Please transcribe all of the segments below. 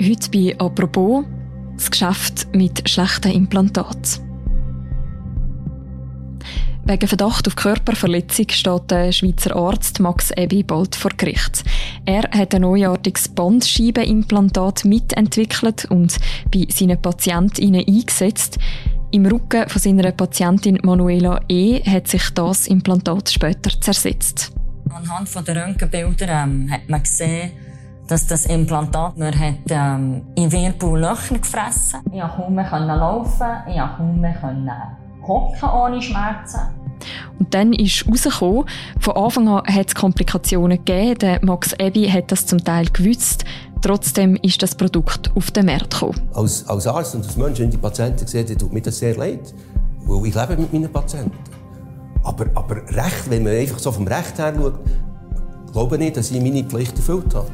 Heute bei «Apropos» das Geschäft mit schlechten Implantaten. Wegen Verdacht auf Körperverletzung steht der Schweizer Arzt Max Ebi bald vor Gericht. Er hat ein neuartiges Bandscheibenimplantat mitentwickelt und bei seinen Patientinnen eingesetzt. Im Rücken von seiner Patientin Manuela E. hat sich das Implantat später zersetzt. Anhand der Röntgenbilder ähm, hat man gesehen, dass das Implantat mir hat, ähm, in Wirbel Löcher gefressen. Ich konnte kaum mehr laufen, ich konnte kaum mehr hocken ohne Schmerzen. Und dann ist herausgekommen, von Anfang an hat es Komplikationen gegeben. Der Max Ebi hat das zum Teil gewusst. Trotzdem ist das Produkt auf den Markt gekommen. Als, als Arzt und als Mensch, wenn die Patienten sehen, tut mir das sehr leid. Weil ich lebe mit meinen Patienten. Aber, aber Recht, wenn man einfach so vom Recht her schaut, glaube ich nicht, dass ich meine Pflicht erfüllt habe.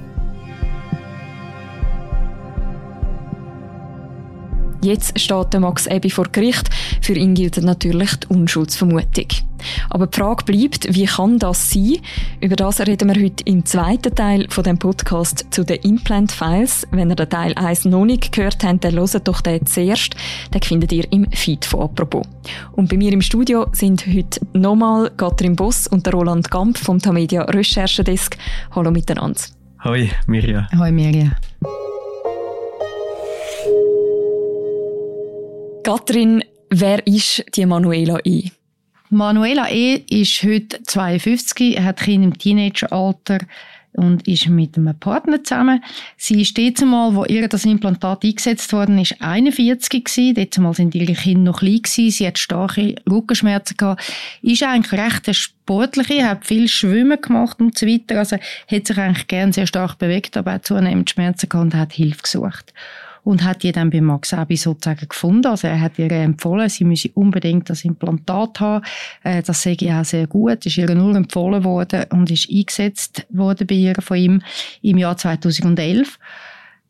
Jetzt steht der Max Ebi vor Gericht. Für ihn gilt natürlich die Unschuldsvermutung. Aber die Frage bleibt, wie kann das sein? Über das reden wir heute im zweiten Teil von dem Podcast zu den Implant Files. Wenn ihr den Teil 1 noch nicht gehört habt, dann hört doch den zuerst. Den findet ihr im Feed von «Apropos». Und bei mir im Studio sind heute nochmal Katrin Boss und der Roland Gamp vom Tamedia Recherchedesk. Hallo miteinander. Hoi Mirja. Hoi Mirja. Katrin, wer ist die Manuela E? Manuela E. ist heute 52, hat Kinder im Teenageralter und ist mit einem Partner zusammen. Sie ist dort einmal, wo ihr das Implantat eingesetzt worden ist, 41 gewesen. Dort einmal sind ihre Kinder noch klein gewesen. Sie hat starke Rückenschmerzen gehabt. Ist eigentlich recht eine sportliche, hat viel Schwimmen gemacht und so weiter. Also hat sich eigentlich gern sehr stark bewegt, aber hat zunehmend Schmerzen gehabt und hat Hilfe gesucht und hat die dann bei Max Abi sozusagen gefunden. Also er hat ihr empfohlen, sie müsse unbedingt das Implantat haben. Äh, das sehe ich auch sehr gut. Ist ihr nur empfohlen worden und ist eingesetzt worden bei ihr von ihm im Jahr 2011.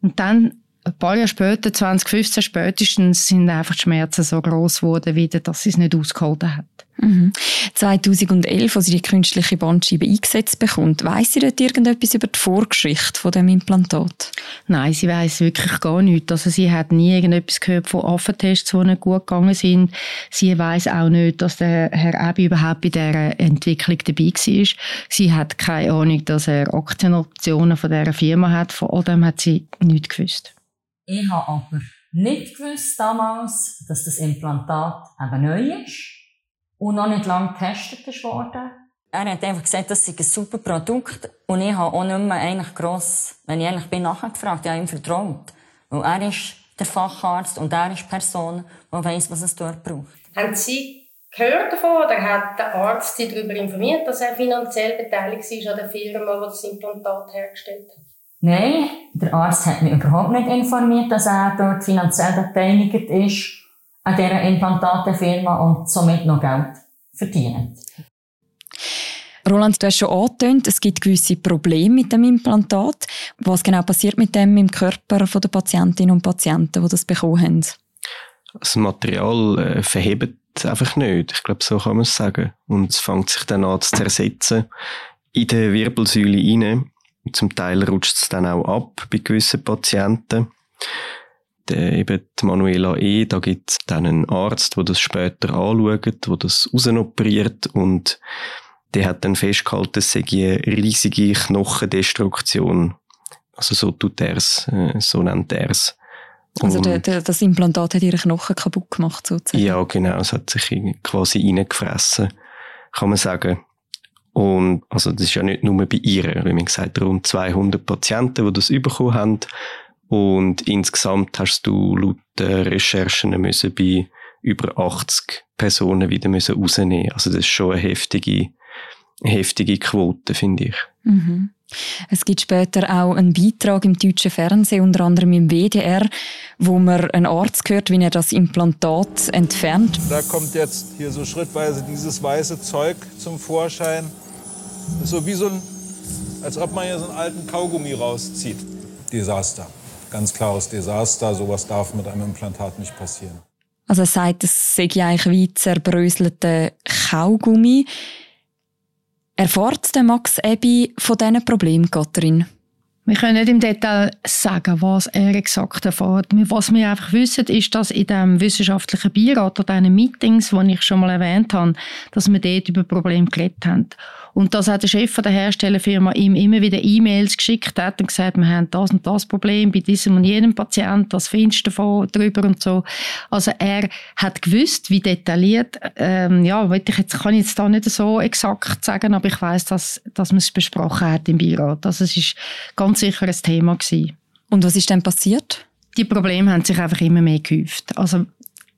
Und dann ein paar Jahre später, 2015 spätestens, sind einfach die Schmerzen so groß geworden, wieder, dass sie es nicht ausgehalten hat. Mhm. 2011, als sie die künstliche Bandscheibe eingesetzt bekommt, weiss sie dort irgendetwas über die Vorgeschichte von dem Implantat? Nein, sie weiß wirklich gar nichts. Also sie hat nie irgendetwas gehört von Affentests, die nicht gut gegangen sind. Sie weiß auch nicht, dass der Herr Ebi überhaupt bei dieser Entwicklung dabei war. Sie hat keine Ahnung, dass er Aktienoptionen von dieser Firma hat. Von all dem hat sie nichts gewusst. Ich habe aber nicht gewusst damals, dass das Implantat eben neu ist und noch nicht lange getestet ist worden. Er hat einfach gesagt, das sei ein super Produkt und ich habe auch nicht mehr eigentlich gross, wenn ich eigentlich bin, nachgefragt, ich habe ihm vertraut. Weil er ist der Facharzt und er ist die Person, die weiss, was es dort braucht. Haben Sie gehört davon oder hat der Arzt Sie darüber informiert, dass er finanziell beteiligt ist an der Firma, die das Implantat hergestellt hat? Nein, der Arzt hat mich überhaupt nicht informiert, dass er dort finanziell beteiligt ist an dieser Implantatenfirma und somit noch Geld verdient. Roland, du hast schon angetönt, es gibt gewisse Probleme mit dem Implantat. Was genau passiert mit dem im Körper der Patientinnen und Patienten, die das bekommen haben? Das Material äh, verhebt einfach nicht. Ich glaube, so kann man es sagen. Und es fängt sich dann an zu zersetzen in der Wirbelsäule rein. Zum Teil rutscht es dann auch ab bei gewissen Patienten. Der, eben die Manuela E., da gibt es dann einen Arzt, der das später anschaut, der das rausoperiert und der hat dann festgehalten, es sei eine riesige Knochendestruktion. Also so tut er es, äh, so nennt er es. Also der, der, das Implantat hat ihre Knochen kaputt gemacht sozusagen? Ja, genau, es hat sich quasi reingefressen, kann man sagen. Und also das ist ja nicht nur bei ihr, wie man gesagt rund 200 Patienten, die das bekommen haben. Und insgesamt hast du laut Recherchen müssen bei über 80 Personen wieder müssen rausnehmen. Also das ist schon eine heftige, heftige Quote, finde ich. Mhm. Es gibt später auch einen Beitrag im deutschen Fernsehen, unter anderem im WDR, wo man einen Arzt hört, wie er das Implantat entfernt. Da kommt jetzt hier so schrittweise dieses weiße Zeug zum Vorschein. Das ist so wie so ein, als ob man hier so einen alten Kaugummi rauszieht. Desaster. Ganz klares Desaster. Sowas darf mit einem Implantat nicht passieren. Also er sagt, es sei eigentlich wie zerbröselte Kaugummi. Erfahrt der Max Ebi von diesen Problemen, Katrin? Wir können nicht im Detail sagen, was er exakt erfährt. Was wir einfach wissen, ist, dass in dem wissenschaftlichen Beirat oder diesen Meetings, die ich schon mal erwähnt habe, dass wir dort über Probleme geredet haben. Und dass auch der Chef der Herstellerfirma ihm immer wieder E-Mails geschickt hat und gesagt, wir haben das und das Problem bei diesem und jenem Patient, was findest du davon, drüber und so. Also er hat gewusst, wie detailliert, ähm, ja, ich jetzt, kann ich jetzt da nicht so exakt sagen, aber ich weiß, dass, dass man es besprochen hat im Beirat. Also es ist ganz sicher ein Thema gewesen. Und was ist denn passiert? Die Probleme haben sich einfach immer mehr gehäuft. Also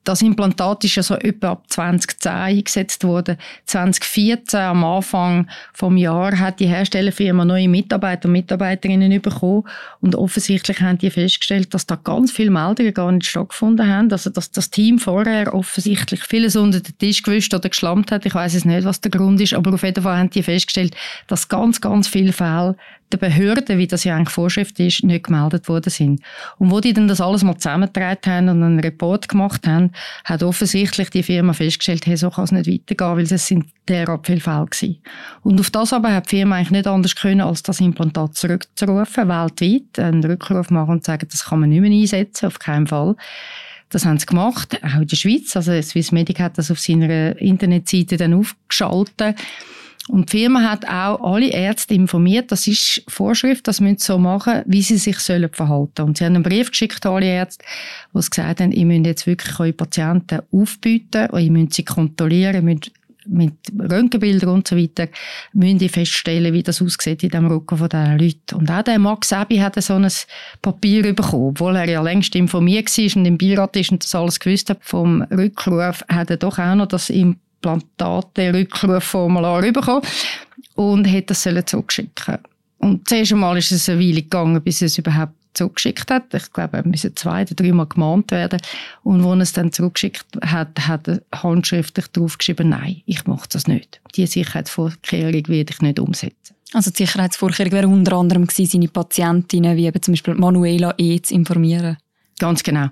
das Implantat ist ja so etwa ab 2010 eingesetzt worden. 2014, am Anfang vom Jahr, hat die Herstellerfirma neue Mitarbeiter und Mitarbeiterinnen bekommen. Und offensichtlich haben die festgestellt, dass da ganz viele Meldungen gar nicht stattgefunden haben. Also, dass das Team vorher offensichtlich vieles unter den Tisch gewischt oder geschlammt hat. Ich weiß es nicht, was der Grund ist, aber auf jeden Fall haben die festgestellt, dass ganz, ganz viele Fälle der Behörden, wie das ja eigentlich Vorschrift ist, nicht gemeldet worden sind. Und wo die dann das alles mal zusammengetragen haben und einen Report gemacht haben, hat offensichtlich die Firma festgestellt, hey, so kann es nicht weitergehen, weil das sind derart viele Fälle gewesen. Und auf das aber hat die Firma eigentlich nicht anders können, als das Implantat zurückzurufen, weltweit, einen Rückruf machen und sagen, das kann man nicht mehr einsetzen, auf keinen Fall. Das haben sie gemacht, auch in der Schweiz. Also Swissmedic hat das auf seiner Internetseite dann aufgeschaltet. Und die Firma hat auch alle Ärzte informiert, das ist Vorschrift, das müssen sie so machen, wie sie sich sollen verhalten. Und sie haben einen Brief geschickt an alle Ärzte, wo sie gesagt haben, ihr müsst jetzt wirklich eure Patienten aufbieten, und ihr müsst sie kontrollieren, müsst mit Röntgenbildern und so weiter, müssen die feststellen, wie das aussieht in dem Rücken von diesen Leuten. Und auch der Max Ebi hat so ein Papier bekommen, obwohl er ja längst informiert war und im Beirat ist und das alles gewusst hat vom Rückruf, hat er doch auch noch das im Implantate-Rückrufformular bekommen und hätte das zurückschicken Und zuerst einmal ist es eine Weile gegangen, bis es überhaupt zurückgeschickt hat. Ich glaube, er musste zwei oder dreimal gemahnt werden. Und als er es dann zurückgeschickt hat, hat er handschriftlich draufgeschrieben, nein, ich mache das nicht. Die Sicherheitsvorkehrung werde ich nicht umsetzen. Also die Sicherheitsvorkehrung wäre unter anderem gewesen, seine Patientinnen, wie eben zum Beispiel Manuela E. zu informieren. Ganz genau.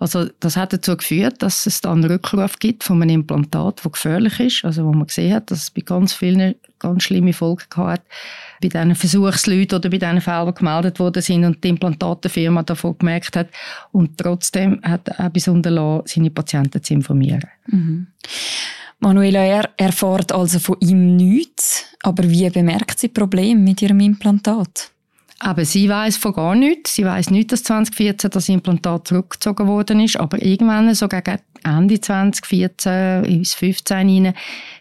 Also das hat dazu geführt, dass es dann Rückruf gibt von einem Implantat, das gefährlich ist. Also wo man gesehen hat, dass es bei ganz vielen ganz schlimme Folgen hat, bei diesen Versuchsleuten oder bei diesen Fällen, die gemeldet worden sind und die Implantatenfirma davon gemerkt hat. Und trotzdem hat er bis unterlassen, seine Patienten zu informieren. Mhm. Manuela R. erfährt also von ihm nichts, aber wie bemerkt sie Probleme mit ihrem Implantat? Aber sie weiß von gar nichts. Sie weiß nicht, dass 2014 das Implantat zurückgezogen worden ist. Aber irgendwann, so gegen Ende 2014 bis 2015 rein,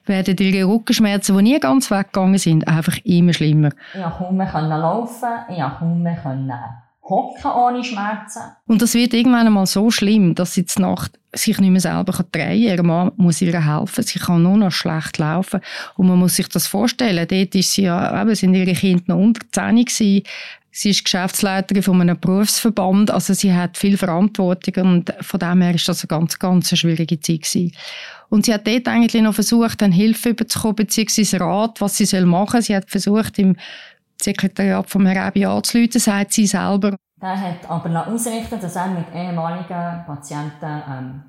werden ihre Rückenschmerzen, die nie ganz weggegangen sind, einfach immer schlimmer. Ich konnte kaum mehr laufen, ich konnte kaum mehr hocken ohne Schmerzen. Und das wird irgendwann einmal so schlimm, dass sie die Nacht sich nicht mehr selber drehen kann. Ihr Mann muss ihr helfen. Sie kann nur noch schlecht laufen. Und man muss sich das vorstellen. Dort ist sie ja, eben, sind ihre Kinder noch unter 10 gewesen. Sie ist Geschäftsleiterin von einem Berufsverband. Also sie hat viel Verantwortung und von dem her ist das eine ganz, ganz schwierige Zeit gewesen. Und sie hat dort eigentlich noch versucht, dann Hilfe überzukommen, beziehungsweise Rat, was sie machen soll. Sie hat versucht, im Sekretariat vom Herrn Ebi anzuleiten, sagt sie selber. Der hat aber ausrichten dass er mit ehemaligen Patienten ähm,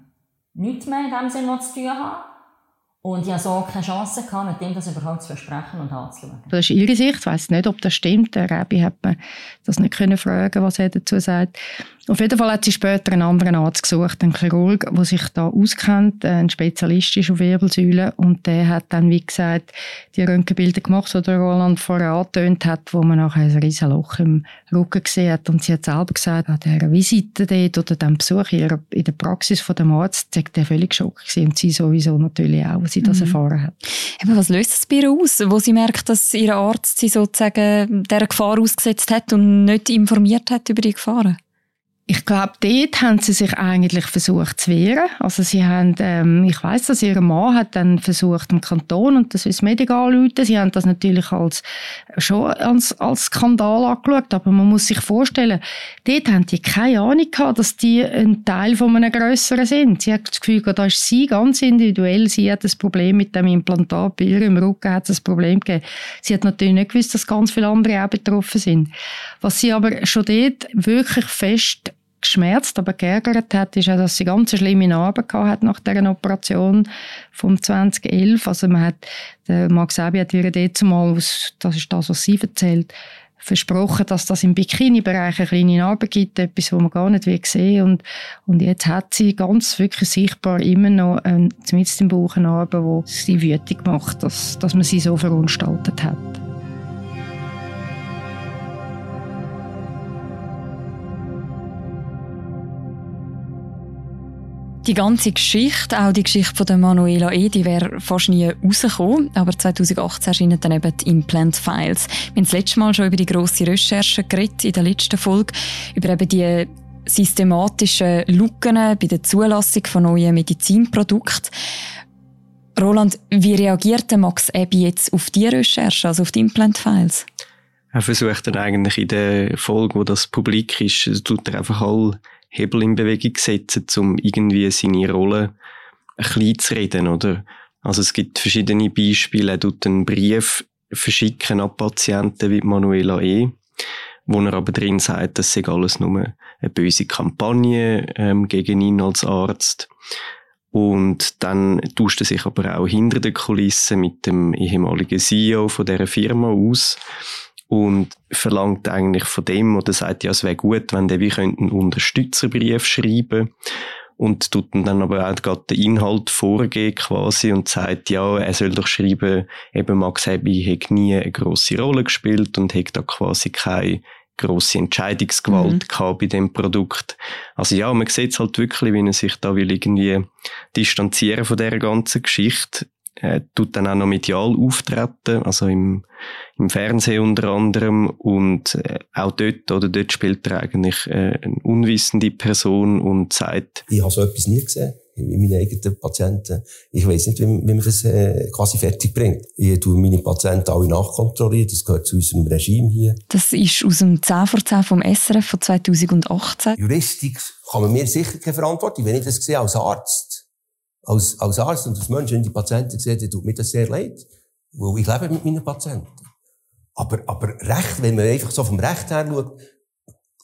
nichts mehr in dem Sinne zu tun hat. Und ich hatte so keine Chance, gehabt, mit dem das überhaupt zu versprechen und anzuschauen. Das ist ihre Sicht. Ich weiss nicht, ob das stimmt. Der Rebi hat mir das nicht können fragen, was er dazu sagt. Auf jeden Fall hat sie später einen anderen Arzt gesucht, einen Chirurg, der sich da auskennt, äh, ein Spezialist ist auf Wirbelsäule. Und der hat dann, wie gesagt, die Röntgenbilder gemacht, die Roland vorher angetönt hat, wo man nachher ein riesen Loch im Rücken gesehen hat. Und sie hat selber gesagt, an dieser Visite dort oder dem Besuch in der Praxis von dem Arzt, sei der völlig gewesen. Und sie sowieso natürlich auch, als sie das mhm. erfahren hat. Aber was löst es bei ihr aus, wo sie merkt, dass ihr Arzt sie sozusagen dieser Gefahr ausgesetzt hat und nicht informiert hat über die Gefahren? Ich glaube, dort haben sie sich eigentlich versucht zu wehren. Also sie haben, ähm, ich weiß, dass ihr Mann hat dann versucht, im Kanton und das ist Medical anzurufen. Sie haben das natürlich als, schon als, als Skandal angeschaut, aber man muss sich vorstellen, dort haben die keine Ahnung gehabt, dass die ein Teil von einem Grösseren sind. Sie hat das Gefühl, da ist sie ganz individuell, sie hat das Problem mit dem Implantat, bei ihr im Rücken hat ein Problem gegeben. Sie hat natürlich nicht gewusst, dass ganz viele andere auch betroffen sind. Was sie aber schon dort wirklich fest geschmerzt, aber geärgert hat, ist auch, dass sie ganz schlimme Narben hat nach dieser Operation vom 2011. Also man hat, der Max Ebi hat ihr dort mal, das ist das, was sie erzählt, versprochen, dass das im Bikini-Bereich eine kleine Narbe gibt, etwas, was man gar nicht will sehen und und jetzt hat sie ganz wirklich sichtbar immer noch ähm, zumindest im Bauch eine Narbe, wo sie wütig macht, dass, dass man sie so verunstaltet hat. Die ganze Geschichte, auch die Geschichte von der Manuela E., die wäre fast nie rausgekommen. Aber 2018 erscheinen dann eben die Implant Files. Wir haben das letzte Mal schon über die grosse Recherche geredet, in der letzten Folge, über eben die systematischen Lücken bei der Zulassung von neuen Medizinprodukten. Roland, wie reagiert Max Ebi jetzt auf die Recherche, also auf die Implant Files? Er versucht dann eigentlich in der Folge, wo das publik ist, tut er einfach all Hebel in Bewegung setzen, um irgendwie seine Rolle ein bisschen zu reden, oder? Also es gibt verschiedene Beispiele. Er tut einen Brief verschicken an Patienten wie Manuela E., wo er aber drin sagt, das sei alles nur eine böse Kampagne ähm, gegen ihn als Arzt. Und dann tauscht er sich aber auch hinter den Kulissen mit dem ehemaligen CEO von der Firma aus und verlangt eigentlich von dem oder sagt, ja, es wäre gut, wenn der wie einen Unterstützerbrief schreiben und tut dann aber auch gerade den Inhalt vorgehen quasi und sagt, ja, er soll doch schreiben, eben Max Hebi hat nie eine grosse Rolle gespielt und hat da quasi keine grosse Entscheidungsgewalt mhm. gehabt bei dem Produkt. Also ja, man sieht es halt wirklich, wie er sich da will irgendwie distanzieren von der ganzen Geschichte äh, tut dann auch noch medial auftreten, also im, im Fernsehen unter anderem und äh, auch dort, oder dort spielt er eigentlich äh, eine unwissende Person und sagt... Ich habe so etwas nie gesehen in meinen eigenen Patienten. Ich weiß nicht, wie, wie man das äh, quasi fertig bringt. Ich tue meine Patienten alle nachkontrollieren, das gehört zu unserem Regime hier. Das ist aus dem 10 vor 10 vom SRF von 2018. Juristisch kann man mir sicher keine Verantwortung, wenn ich das sehe als Arzt als, als Arzt und als Mensch, wenn die Patienten dann tut mir das sehr leid. Weil ich lebe mit meinen Patienten. Aber, aber Recht, wenn man einfach so vom Recht her schaut,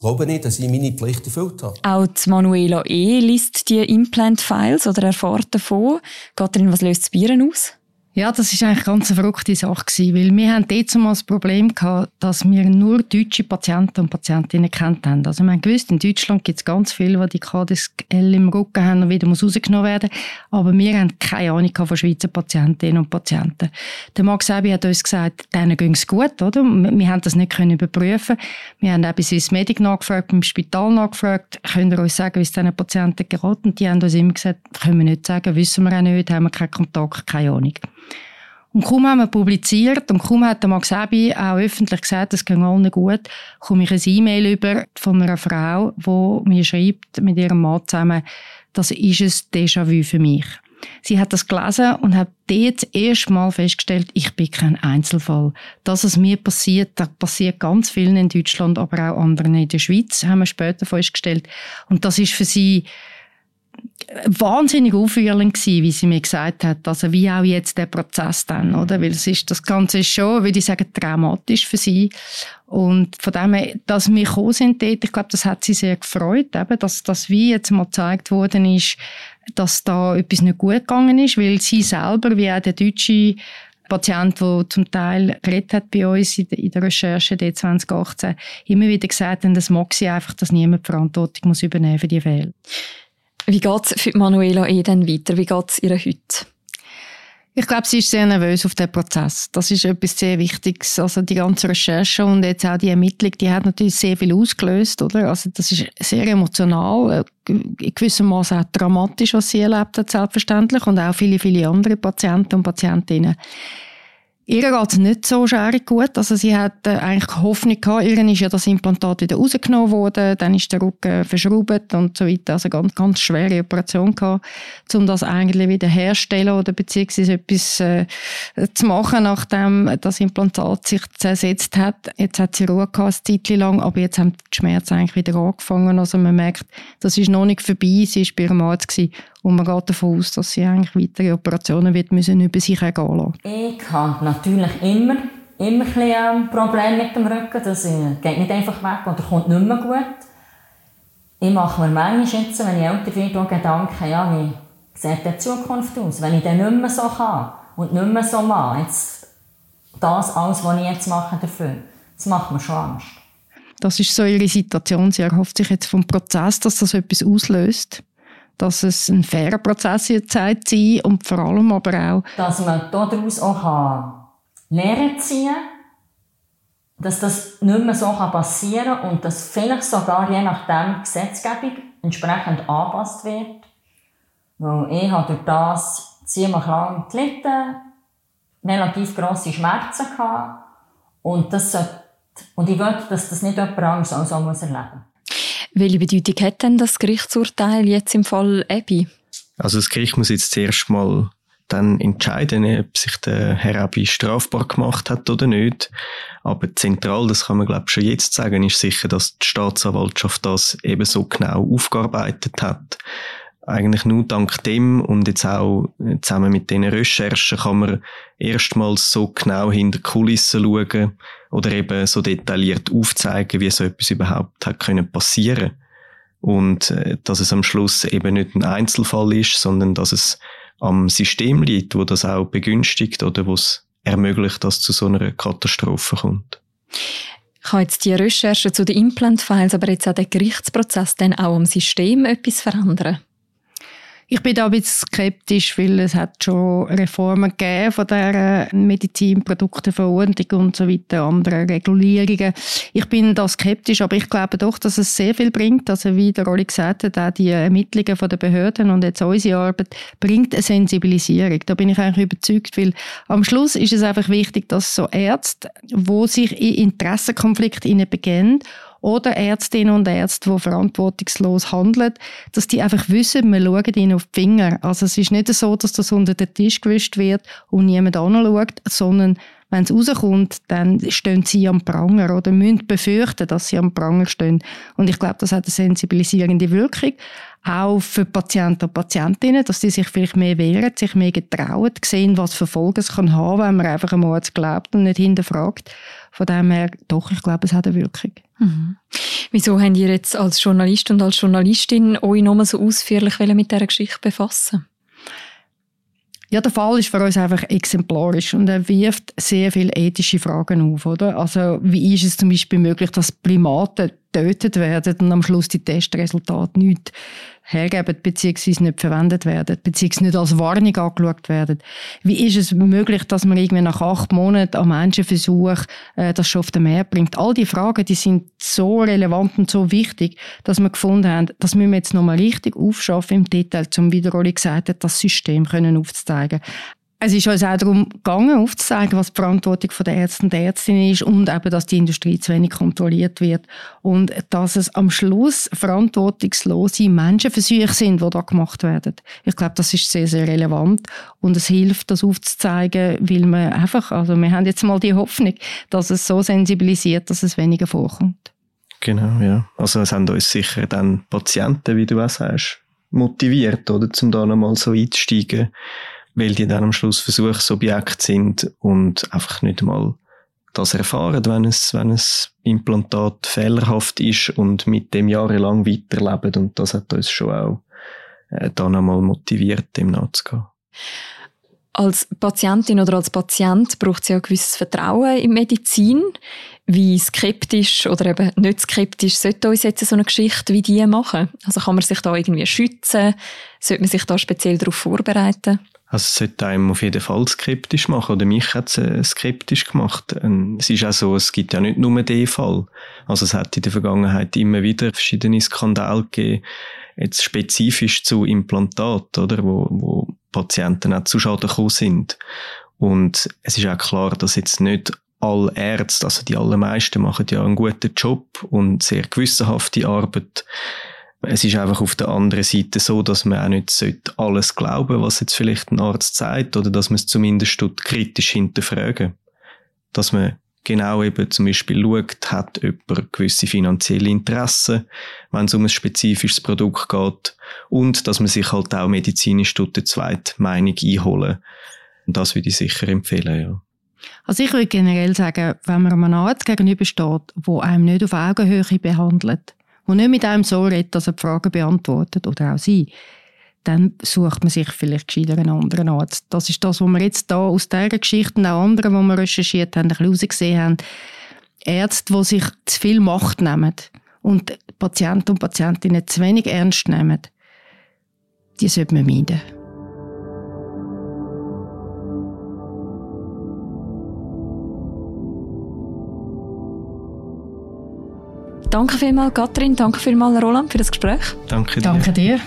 glaube nicht, dass ich meine Pflicht erfüllt habe. Auch Manuela E. liest die Implant-Files oder erfährt davon. Katrin, was löst das Bieren aus? Ja, das ist eigentlich ganz eine verrückte Sache gewesen, weil wir haben mal das Problem gehabt, dass wir nur deutsche Patienten und Patientinnen kennt haben. Also wir haben gewusst, in Deutschland gibt es ganz viele, die die KDSL im Rücken haben und wieder rausgenommen werden. Aber wir haben keine Ahnung von Schweizer Patientinnen und Patienten. Der Max Ebi hat uns gesagt, denen ging es gut, oder? Wir haben das nicht können überprüfen. Wir haben auch bei Swiss Medic nachgefragt, beim Spital nachgefragt, können wir uns sagen, wie es diesen Patienten? Und die haben uns immer gesagt, können wir nicht sagen, wissen wir auch nicht, haben wir keinen Kontakt, keine Ahnung. Und kaum haben wir publiziert und kaum hat der Max Ebi auch öffentlich gesagt, es geht allen gut, komme ich ein E-Mail über von einer Frau, die mir schreibt, mit ihrem Mann zusammen, das ist ein Déjà-vu für mich. Sie hat das gelesen und hat dort das erste Mal festgestellt, ich bin kein Einzelfall. Das, was mir passiert, das passiert ganz vielen in Deutschland, aber auch anderen in der Schweiz, haben wir später festgestellt. Und das ist für sie wahnsinnig aufwühlend gewesen, wie sie mir gesagt hat, also wie auch jetzt der Prozess dann, oder? Weil es ist, das Ganze ist schon, würde ich sagen, traumatisch für sie. Und von dem her, dass wir gekommen sind dort, ich glaube, das hat sie sehr gefreut, eben, dass das wie jetzt mal gezeigt worden ist, dass da etwas nicht gut gegangen ist, weil sie selber, wie auch der deutsche Patient, der zum Teil geredet hat bei uns in der Recherche 2018, immer wieder gesagt hat, das mag sie einfach, dass niemand Verantwortung muss übernehmen für die Fälle. Wie geht es für Manuela E. dann weiter? Wie geht es ihr heute? Ich glaube, sie ist sehr nervös auf den Prozess. Das ist etwas sehr Wichtiges. Also die ganze Recherche und jetzt auch die Ermittlung, die hat natürlich sehr viel ausgelöst, oder? Also das ist sehr emotional, äh, in gewissem Maße auch dramatisch, was sie erlebt hat, selbstverständlich, und auch viele, viele andere Patienten und Patientinnen. Ihr geht es nicht so schärig gut. Also sie hat äh, eigentlich Hoffnung gehabt. Ihr ist ja das Implantat wieder rausgenommen worden, dann ist der Rücken verschraubt und so weiter. Also ganz, ganz schwere Operation gehabt, um das eigentlich wieder herzustellen oder beziehungsweise etwas äh, zu machen, nachdem das Implantat sich zersetzt hat. Jetzt hat sie Ruhe gehabt, eine Zeit lang, aber jetzt haben die Schmerzen eigentlich wieder angefangen. Also man merkt, das ist noch nicht vorbei. Sie war bei ihrem Arzt gewesen. Und man geht davon aus, dass sie eigentlich weitere Operationen wird müssen über sich ergehen lassen. Ich habe natürlich immer, immer ein Problem mit dem Rücken. Das äh, geht nicht einfach weg oder kommt nicht mehr gut. Ich mache mir manchmal jetzt, wenn ich älter werde, Gedanken, ja, wie sieht die Zukunft aus? Wenn ich dann nicht mehr so kann und nicht mehr so mache, jetzt das alles, was ich jetzt mache dafür, Das macht mir schon Angst. Das ist so Ihre Situation. Sie erhofft sich jetzt vom Prozess, dass das etwas auslöst. Dass es ein fairer Prozess Zeit sein und vor allem aber auch... Dass man daraus auch Lehren ziehen dass das nicht mehr so passieren kann und dass vielleicht sogar je nachdem Gesetzgebung entsprechend angepasst wird. Weil ich habe durch das ziemlich lang gelitten, relativ grosse Schmerzen gehabt und das sollte und ich will, dass das nicht jemand anderes auch so muss erleben Welche Bedeutung hat denn das Gerichtsurteil jetzt im Fall Ebi? Also das Gericht muss jetzt zuerst mal dann entscheiden, ob sich der Herr Abi strafbar gemacht hat oder nicht. Aber zentral, das kann man glaube ich schon jetzt sagen, ist sicher, dass die Staatsanwaltschaft das eben so genau aufgearbeitet hat eigentlich nur dank dem und jetzt auch zusammen mit diesen Recherchen kann man erstmals so genau hinter Kulissen schauen oder eben so detailliert aufzeigen, wie so etwas überhaupt hat können passieren und äh, dass es am Schluss eben nicht ein Einzelfall ist, sondern dass es am System liegt, wo das auch begünstigt oder wo es ermöglicht, dass zu so einer Katastrophe kommt. Kann jetzt die Recherche zu den Implant-Files, aber jetzt auch der Gerichtsprozess dann auch am System etwas verändern? Ich bin da ein bisschen skeptisch, weil es hat schon Reformen gegeben von der Medizinprodukteverordnung und so weiter, andere Regulierungen. Ich bin da skeptisch, aber ich glaube doch, dass es sehr viel bringt. Also wie der Rolli gesagt hat, auch die Ermittlungen von den Behörden und jetzt unsere Arbeit bringt eine Sensibilisierung. Da bin ich eigentlich überzeugt, weil am Schluss ist es einfach wichtig, dass so Ärzte, wo sich in Interessenkonflikt begehen oder Ärztinnen und Ärzte, die verantwortungslos handeln, dass die einfach wissen, wir schauen ihnen auf die Finger. Also es ist nicht so, dass das unter den Tisch gewischt wird und niemand anschaut, sondern wenn es rauskommt, dann stehen sie am Pranger oder müssen befürchten, dass sie am Pranger stehen. Und ich glaube, das hat eine sensibilisierende Wirkung. Auch für Patienten und Patientinnen, dass sie sich vielleicht mehr wehren, sich mehr getrauen, sehen, was für Folgen es kann haben, wenn man einfach einem Arzt glaubt und nicht hinterfragt. Von dem her, doch, ich glaube, es hat eine Wirkung. Mhm. Wieso habt ihr jetzt als Journalist und als Journalistin euch nochmal so ausführlich mit dieser Geschichte befassen? Ja, der Fall ist für uns einfach exemplarisch und er wirft sehr viele ethische Fragen auf, oder? Also, wie ist es zum Beispiel möglich, dass Primaten getötet werden und am Schluss die Testresultate nicht hergeben bzw. nicht verwendet werden, bzw. nicht als Warnung angeschaut werden. Wie ist es möglich, dass man irgendwie nach acht Monaten am Menschenversuch äh, das schon auf den Meer bringt? All die Fragen, die sind so relevant und so wichtig, dass wir gefunden haben, das müssen wir jetzt nochmal richtig aufschaffen im Detail, um, wie der Rolli gesagt hat, das System können aufzuzeigen. Es ist uns auch darum gegangen, aufzuzeigen, was die Verantwortung der Ärzte und Ärztinnen ist und eben, dass die Industrie zu wenig kontrolliert wird und dass es am Schluss verantwortungslose Menschenversuche sind, die da gemacht werden. Ich glaube, das ist sehr, sehr relevant und es hilft, das aufzuzeigen, weil wir einfach, also wir haben jetzt mal die Hoffnung, dass es so sensibilisiert, dass es weniger vorkommt. Genau, ja. Also es haben uns sicher dann Patienten, wie du auch sagst, motiviert, oder, um da nochmal so einzusteigen weil die dann am Schluss Versuchsobjekt sind und einfach nicht einmal das erfahren, wenn es, wenn es Implantat fehlerhaft ist und mit dem jahrelang weiterleben. Und das hat uns schon auch äh, dann einmal motiviert, dem nachzugehen. Als Patientin oder als Patient braucht es ja ein gewisses Vertrauen in Medizin. Wie skeptisch oder eben nicht skeptisch sollte uns jetzt so eine Geschichte wie die machen? Also kann man sich da irgendwie schützen? Sollte man sich da speziell darauf vorbereiten? Also es sollte einem auf jeden Fall skeptisch machen. Oder mich hat es äh, skeptisch gemacht. Ähm, es ist auch so, es gibt ja nicht nur den Fall. Also es hat in der Vergangenheit immer wieder verschiedene Skandale gegeben, jetzt spezifisch zu Implantat, oder, wo, wo Patienten auch zu Schaden gekommen sind. Und es ist auch klar, dass jetzt nicht alle Ärzte, also die allermeisten machen ja einen guten Job und sehr gewissenhafte Arbeit es ist einfach auf der anderen Seite so, dass man auch nicht alles glauben was jetzt vielleicht ein Arzt sagt, oder dass man es zumindest kritisch hinterfragen. Dass man genau eben zum Beispiel schaut, hat jemand gewisse finanzielle Interessen, wenn es um ein spezifisches Produkt geht, und dass man sich halt auch medizinisch dort eine zweite Meinung einholen. Und das würde ich sicher empfehlen, ja. Also ich würde generell sagen, wenn man einem Arzt gegenübersteht, der einem nicht auf Augenhöhe behandelt, der nicht mit einem so redet, dass er die Fragen beantwortet, oder auch sie, dann sucht man sich vielleicht gescheiter einen anderen Arzt. Das ist das, was wir jetzt da aus dieser Geschichte und auch anderen, die wir recherchiert haben, ein bisschen herausgesehen haben. Ärzte, die sich zu viel Macht nehmen und Patienten und Patientinnen zu wenig ernst nehmen, die sollte man meiden. Danke vielmals, Katrin. Danke vielmals, Roland, für das Gespräch. Danke dir. Danke dir.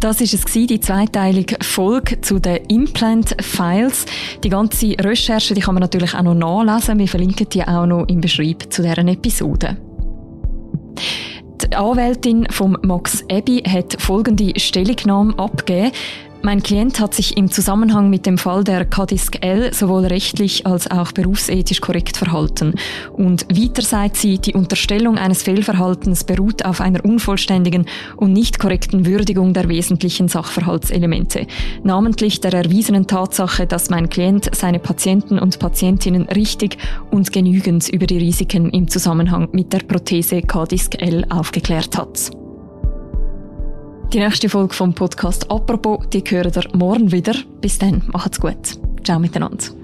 Das ist es die zweiteilige Folge zu den Implant Files. Die ganze Recherche, die kann man natürlich auch noch nachlesen. Wir verlinken die auch noch im Beschreib zu deren Episode. Die Anwältin von Max Ebi hat folgende Stellungnahme abgegeben. Mein Klient hat sich im Zusammenhang mit dem Fall der Kadisk L sowohl rechtlich als auch berufsethisch korrekt verhalten. Und weiter sagt sie, die Unterstellung eines Fehlverhaltens beruht auf einer unvollständigen und nicht korrekten Würdigung der wesentlichen Sachverhaltselemente. Namentlich der erwiesenen Tatsache, dass mein Klient seine Patienten und Patientinnen richtig und genügend über die Risiken im Zusammenhang mit der Prothese Kadisk L aufgeklärt hat. Die nächste Folge vom Podcast Apropos, die hören ihr morgen wieder. Bis dann, macht's gut. Ciao miteinander.